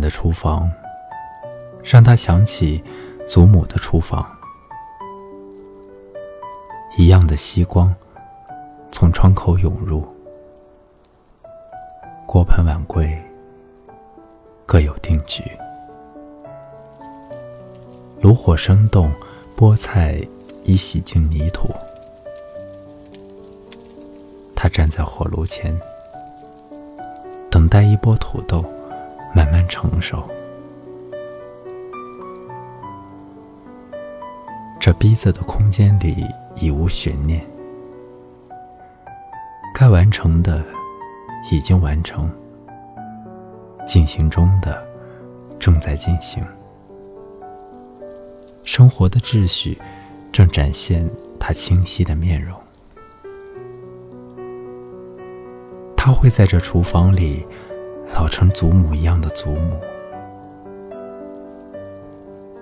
的厨房，让他想起祖母的厨房。一样的夕光从窗口涌入，锅盆碗柜各有定局。炉火生动，菠菜已洗净泥土。他站在火炉前，等待一波土豆慢慢成熟。这逼仄的空间里已无悬念，该完成的已经完成，进行中的正在进行。生活的秩序正展现他清晰的面容。他会在这厨房里老成祖母一样的祖母。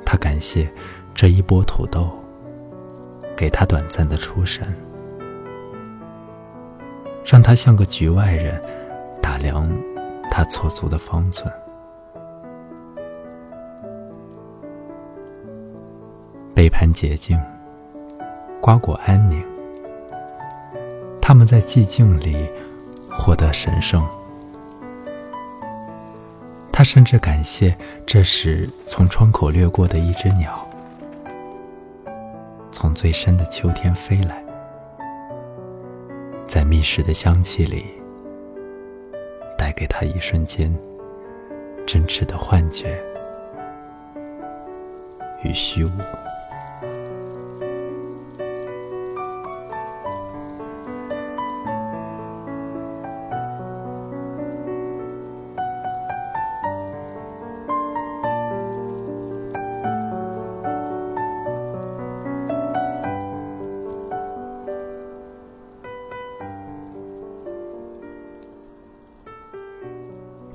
他感谢这一波土豆给他短暂的出神，让他像个局外人打量他错足的方寸。杯盘洁净，瓜果安宁。他们在寂静里。获得神圣，甚至感谢这时从窗口掠过的一只鸟，从最深的秋天飞来，在密室的香气里，带给他一瞬间真挚的幻觉与虚无。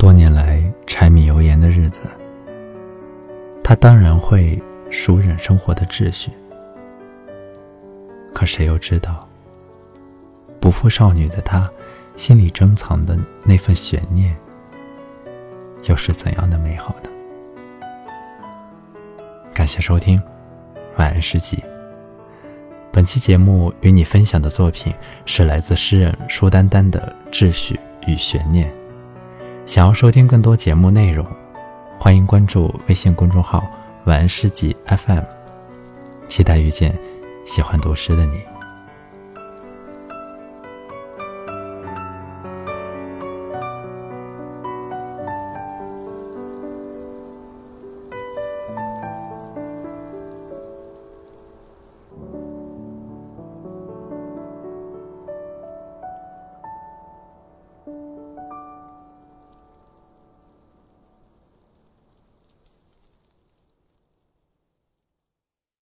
多年来柴米油盐的日子，他当然会熟忍生活的秩序。可谁又知道，不负少女的他，心里珍藏的那份悬念，又是怎样的美好的？感谢收听，晚安诗集。本期节目与你分享的作品是来自诗人舒丹丹的《秩序与悬念》。想要收听更多节目内容，欢迎关注微信公众号“晚安诗集 FM”，期待遇见喜欢读诗的你。